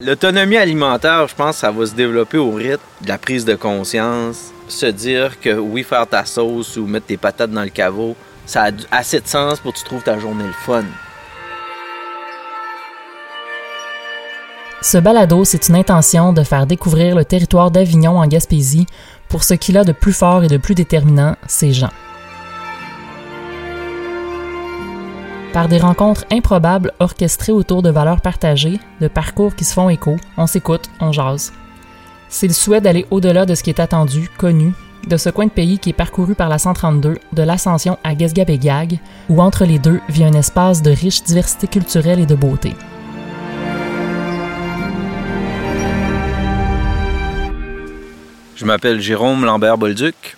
L'autonomie alimentaire, je pense, ça va se développer au rythme de la prise de conscience. Se dire que oui, faire ta sauce ou mettre tes patates dans le caveau, ça a assez de sens pour que tu trouves ta journée le fun. Ce balado, c'est une intention de faire découvrir le territoire d'Avignon en Gaspésie pour ce qu'il a de plus fort et de plus déterminant, ses gens. Par des rencontres improbables orchestrées autour de valeurs partagées, de parcours qui se font écho, on s'écoute, on jase. C'est le souhait d'aller au-delà de ce qui est attendu, connu, de ce coin de pays qui est parcouru par la 132, de l'Ascension à Gesgabégag, où entre les deux vit un espace de riche diversité culturelle et de beauté. Je m'appelle Jérôme Lambert-Bolduc.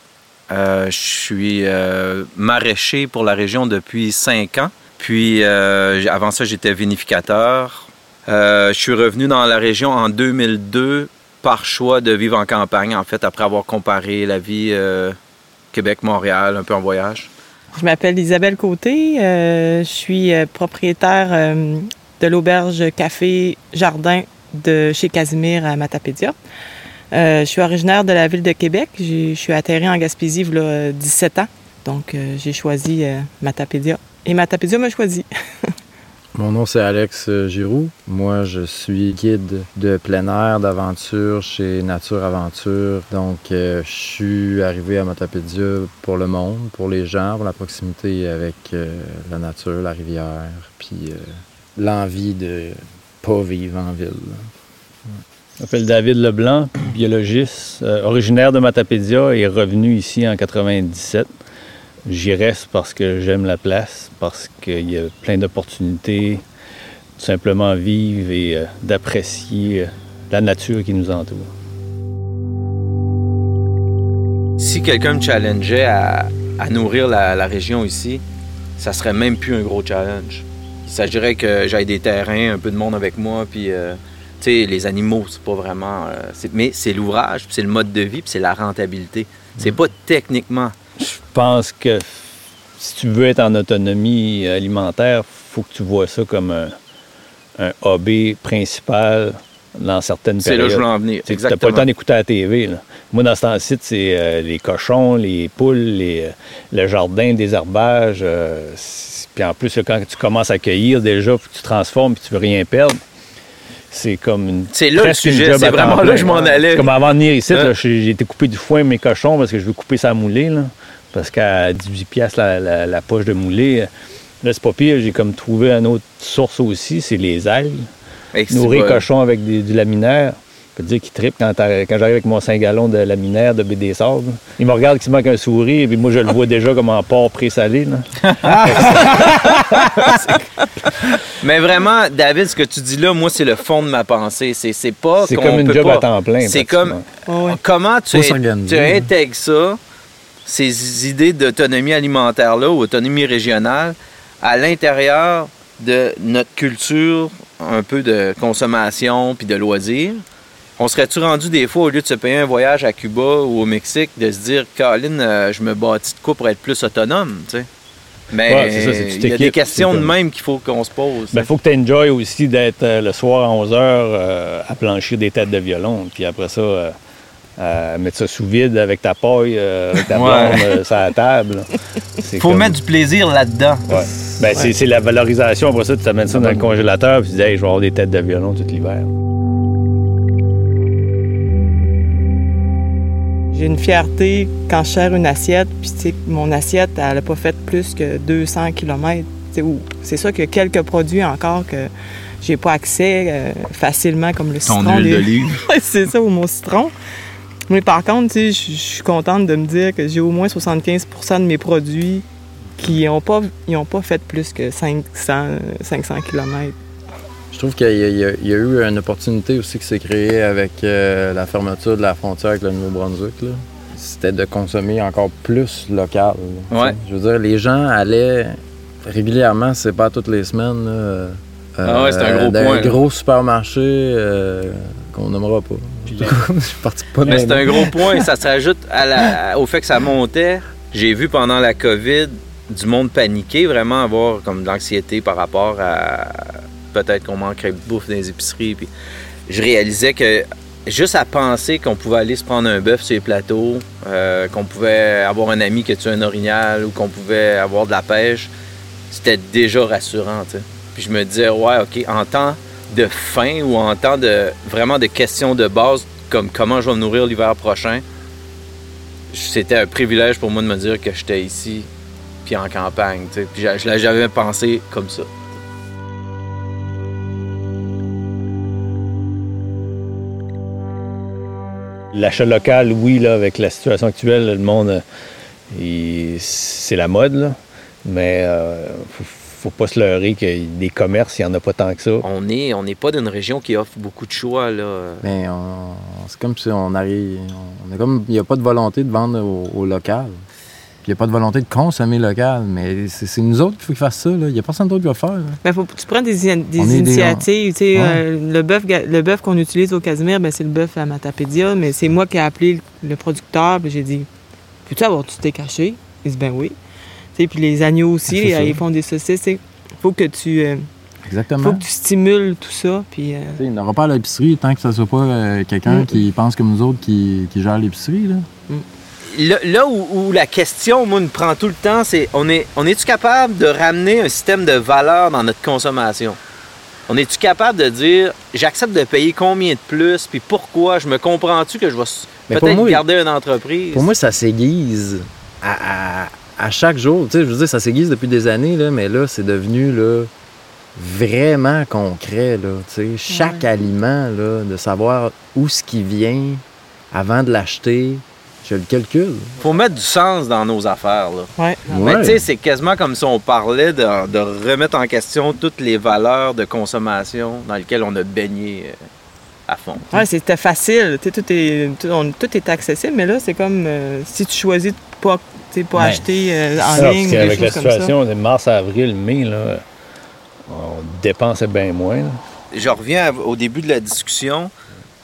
Euh, je suis euh, maraîcher pour la région depuis cinq ans. Puis euh, avant ça, j'étais vinificateur. je suis revenu dans la région en 2002 par choix de vivre en campagne, en fait, après avoir comparé la vie Québec-Montréal, un peu en voyage. Je m'appelle Isabelle Côté. je suis propriétaire de l'auberge Café Jardin de chez Casimir à Matapédia. Euh, je suis originaire de la ville de Québec. Je suis atterri en Gaspésie il y a 17 ans. Donc, euh, j'ai choisi euh, Matapédia. Et Matapédia m'a choisi. Mon nom, c'est Alex Giroux. Moi, je suis guide de plein air, d'aventure chez Nature Aventure. Donc, je suis arrivé à Matapédia pour le monde, pour les gens, pour la proximité avec la nature, la rivière, puis l'envie de pas vivre en ville. Je m'appelle David Leblanc, biologiste, euh, originaire de Matapédia et revenu ici en 97. J'y reste parce que j'aime la place, parce qu'il y a plein d'opportunités, tout simplement vivre et euh, d'apprécier euh, la nature qui nous entoure. Si quelqu'un me challengeait à, nourrir la, région ici, ça serait même plus un gros challenge. Il s'agirait que j'aille des terrains, un peu de monde avec moi, puis les animaux, c'est pas vraiment. Euh, mais c'est l'ouvrage, c'est le mode de vie, puis c'est la rentabilité. C'est pas techniquement. Je pense que si tu veux être en autonomie alimentaire, faut que tu vois ça comme un, un hobby principal dans certaines périodes. C'est là que je veux en venir. Tu n'as pas le temps d'écouter la TV. Moi, dans ce temps-ci, c'est euh, les cochons, les poules, les, euh, le jardin, des herbages. puis en plus, quand tu commences à cueillir, déjà, tu transformes puis tu veux rien perdre c'est comme une. C'est là le sujet, c'est vraiment là que je m'en allais. Comme avant de venir ici, hein? j'ai été coupé du foin mes cochons parce que je veux couper sa moulée. Là, parce qu'à 18$ la, la, poche de moulée, là, c'est pas pire. J'ai comme trouvé une autre source aussi, c'est les algues. Nourrir cochons avec du laminaire peux dire qu'il tripe quand, quand j'arrive avec mon 5 gallons de laminaire de BD Sable. Il me regarde qu'il manque un sourire, et puis moi, je le vois déjà comme en porc pré-salé. Mais vraiment, David, ce que tu dis là, moi, c'est le fond de ma pensée. C'est pas. C'est comme une job à temps plein. C'est comme. Comment tu, tu intègres ça, ces idées d'autonomie alimentaire-là ou autonomie régionale, à l'intérieur de notre culture un peu de consommation puis de loisirs, on serait-tu rendu des fois, au lieu de se payer un voyage à Cuba ou au Mexique, de se dire, Caroline, euh, je me bâtis de quoi pour être plus autonome, tu sais? Mais il y a des questions de même qu'il faut qu'on se pose. Il faut que tu enjoy aussi d'être euh, le soir à 11 h euh, à plancher des têtes de violon. Puis après ça, mettre ça sous vide avec ta paille, avec ta blonde sur la table. Il faut mettre du plaisir là-dedans. Ben, c'est la valorisation. Après ça, tu amènes ça dans le congélateur puis tu dis, hey, je vais avoir des têtes de violon tout l'hiver. J'ai une fierté quand je sers une assiette, puis mon assiette, elle n'a pas fait plus que 200 km. C'est sûr qu'il y a quelques produits encore que j'ai pas accès euh, facilement, comme le citron. c'est ça, ou mon citron. Mais par contre, je suis contente de me dire que j'ai au moins 75% de mes produits qui n'ont pas, pas fait plus que 500, 500 km. Je trouve qu'il y, a eu une opportunité aussi qui s'est créée avec euh, la fermeture de la frontière avec le Nouveau-Brunswick. C'était de consommer encore plus local. Je veux dire, les gens allaient régulièrement, c'est pas toutes les semaines. Euh, ah ouais, c'est un gros point. Un gros supermarché euh, qu'on nommera pas. Mais c'est un gros point. Ça s'ajoute au fait que ça montait. J'ai vu pendant la COVID du monde paniquer, vraiment avoir comme de l'anxiété par rapport à peut-être qu'on manquerait de bouffe dans les épiceries. Puis je réalisais que juste à penser qu'on pouvait aller se prendre un bœuf sur les plateaux, euh, qu'on pouvait avoir un ami qui tue un orignal ou qu'on pouvait avoir de la pêche, c'était déjà rassurant. Puis je me disais, ouais, OK, en temps de faim ou en temps de vraiment de questions de base, comme comment je vais me nourrir l'hiver prochain, c'était un privilège pour moi de me dire que j'étais ici, puis en campagne. Puis je l'avais jamais pensé comme ça. L'achat local, oui, là, avec la situation actuelle, le monde, euh, c'est la mode, là. mais euh, faut, pas se leurrer que des commerces, il n'y en a pas tant que ça. On n'est on pas d'une région qui offre beaucoup de choix. Là. Mais c'est comme si on arrive. On comme. Il n'y a pas de volonté de vendre au local. Il n'y a pas de volonté de consommer local, mais c'est nous autres qu'il faut qu'ils fassent ça. Il n'y a personne d'autre qui va le faire. Ben, faut tu prends des, initiatives. Euh, le bœuf qu'on utilise au Casimir, ben, c'est le bœuf à Matapédia, mais c'est moi qui ai appelé le producteur. J'ai dit Peux-tu avoir du steak caché Il dit Ben oui. puis les agneaux aussi, ils font des saucisses. Il faut que tu. Euh, Exactement. faut que tu stimules tout ça. Puis, euh, Il n'aura pas à l'épicerie tant que ce ne soit pas quelqu'un mm. qui pense comme nous autres qui, gère l'épicerie. Là, où, la question, moi, nous prend tout le temps, c'est on est on est-tu capable de ramener un système de valeur dans notre consommation? On est-tu capable de dire j'accepte de payer combien de plus, puis pourquoi? Je me comprends-tu que je vais peut-être garder une entreprise? Pour moi, ça s'aiguise à, chaque jour. Tu sais, je veux dire, ça s'aiguise depuis des années, là, mais là, c'est devenu là, vraiment concret. Là, tu sais. Chaque aliment, là, de savoir où ce qui vient avant de l'acheter, je le calcule. faut mettre du sens dans nos affaires. Là. Ouais. Mais tu sais, c'est quasiment comme si on parlait de, remettre en question toutes les valeurs de consommation dans lesquelles on a baigné euh, à fond. Oui, c'était facile. tout, est, tout, est accessible, mais là, c'est comme euh, si tu choisis de pas, pas acheter euh, en ligne. avec la situation de mars, avril, mai, là, on dépensait bien moins. Je reviens au début de la discussion.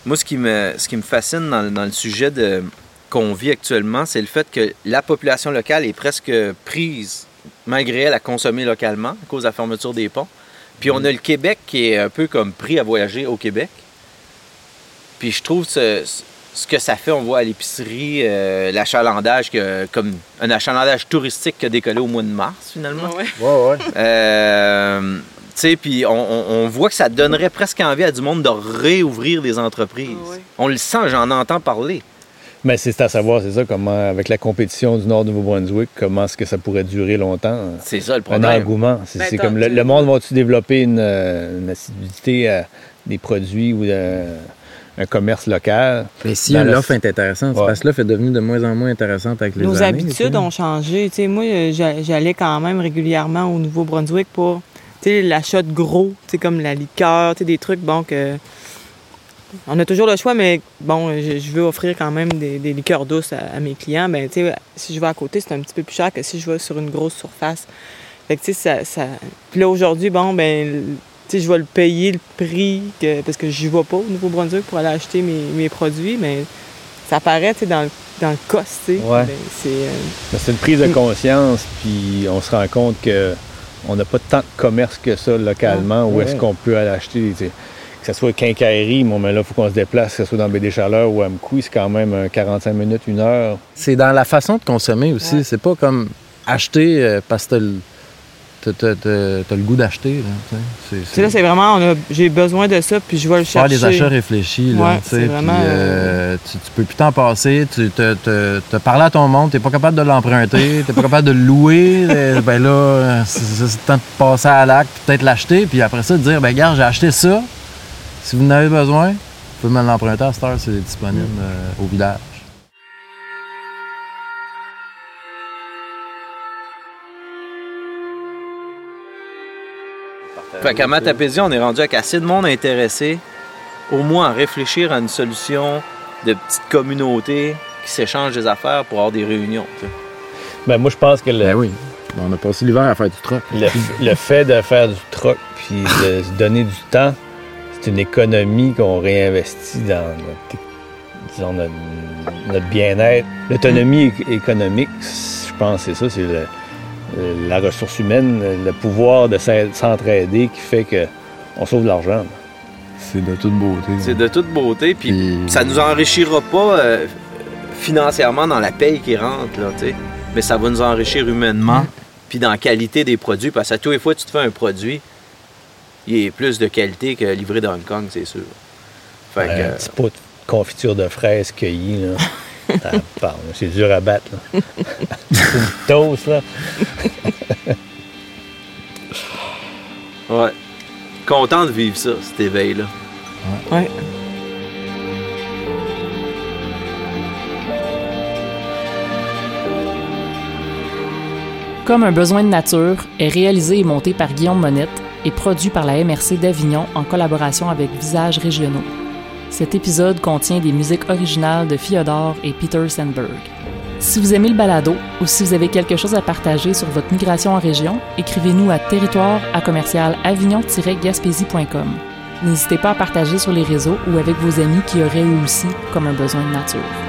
Moi, ce qui me, ce qui me fascine dans le sujet de, qu'on vit actuellement, c'est le fait que la population locale est presque prise, malgré elle, à consommer localement à cause de la fermeture des ponts. Puis on a le Québec qui est un peu comme pris à voyager au Québec. Puis je trouve ce, que ça fait, on voit à l'épicerie, euh, l'achalandage, comme un achalandage touristique qui a décollé au mois de mars, finalement. Ouais, ouais. Euh, tu sais, puis on, voit que ça donnerait presque envie à du monde de réouvrir des entreprises. On le sent, j'en entends parler. Mais c'est à savoir, c'est ça, comment, avec la compétition du Nord du Nouveau-Brunswick, comment est-ce que ça pourrait durer longtemps? C'est ça le problème. Un engouement. C'est ben, comme le, monde va-tu développer une, euh, assiduité à des produits ou un commerce local? Mais si l'offre est intéressante, parce que l'offre est devenue de moins en moins intéressante avec les Nos habitudes ont changé. moi, j'allais quand même régulièrement au Nouveau-Brunswick pour l'achat de gros, comme la liqueur, des trucs, bon, que on a toujours le choix, mais bon, je, veux offrir quand même des, liqueurs douces à, mes clients. Ben, tu sais, si je vais à côté, c'est un petit peu plus cher que si je vais sur une grosse surface. Fait que, tu sais, ça, Puis là, aujourd'hui, bon, ben, tu sais, je vais le payer le prix parce que je vais pas au Nouveau-Brunswick pour aller acheter mes, produits, mais ça paraît, tu sais, dans, dans le cost, tu sais. Ouais. Ben, euh, ben, c'est une prise de conscience, puis on se rend compte que on n'a pas tant de commerce que ça localement où est-ce qu'on peut aller acheter que ce soit quincaillerie, bon, mais là, il faut qu'on se déplace, que ce soit dans Baie des Chaleurs ou à Mkoui, c'est quand même 45 minutes, une heure. C'est dans la façon de consommer aussi. C'est pas comme acheter euh, parce que t'as le goût d'acheter. C'est là, c'est vraiment, j'ai besoin de ça, puis je vais le chercher. Faire des achats réfléchis. Là, vraiment... Euh, tu, peux plus t'en passer. Tu te, parlé à ton monde, t'es pas capable de l'emprunter, t'es pas capable de le louer. Euh, ben là, c'est le temps de passer à l'acte, peut-être l'acheter, puis après ça, de dire, ben regarde, j'ai acheté ça, si vous en avez besoin, vous pouvez me l'emprunter à cette heure, c'est disponible euh, au village. Fait qu'à Matapédia, on est rendu avec assez de monde intéressé, au moins à réfléchir à une solution de petite communauté qui s'échange des affaires pour avoir des réunions. Ben, moi, je pense que le... Ben oui. On a passé l'hiver à faire du troc. Le, le, fait de faire du troc puis de se donner du temps, c'est une économie qu'on réinvestit dans notre, bien-être. L'autonomie économique, je pense c'est ça, c'est la ressource humaine, le pouvoir de s'entraider qui fait qu'on sauve de l'argent. c'est de toute beauté. C'est de toute beauté, puis, ça nous enrichira pas euh, financièrement dans la paye qui rentre, là, tu sais. Mais ça va nous enrichir humainement, mm. puis dans la qualité des produits, parce que à tous les fois que tu te fais un produit, il est plus de qualité que livré dans Hong Kong, c'est sûr. Fait un petit pot de confiture de fraises cueillie, là. c'est dur à battre, là. c'est une toast, là. ouais. Content de vivre ça, cet éveil-là. Ouais. Comme un besoin de nature est réalisé et monté par Guillaume Monette et produit par la MRC d'Avignon en collaboration avec Visages Régionaux. Cet épisode contient des musiques originales de Fyodor et Peter Sandberg. Si vous aimez le balado ou si vous avez quelque chose à partager sur votre migration en région, écrivez-nous à territoire à commercial avignon-gaspésie.com. N'hésitez pas à partager sur les réseaux ou avec vos amis qui auraient eu aussi comme un besoin de nature.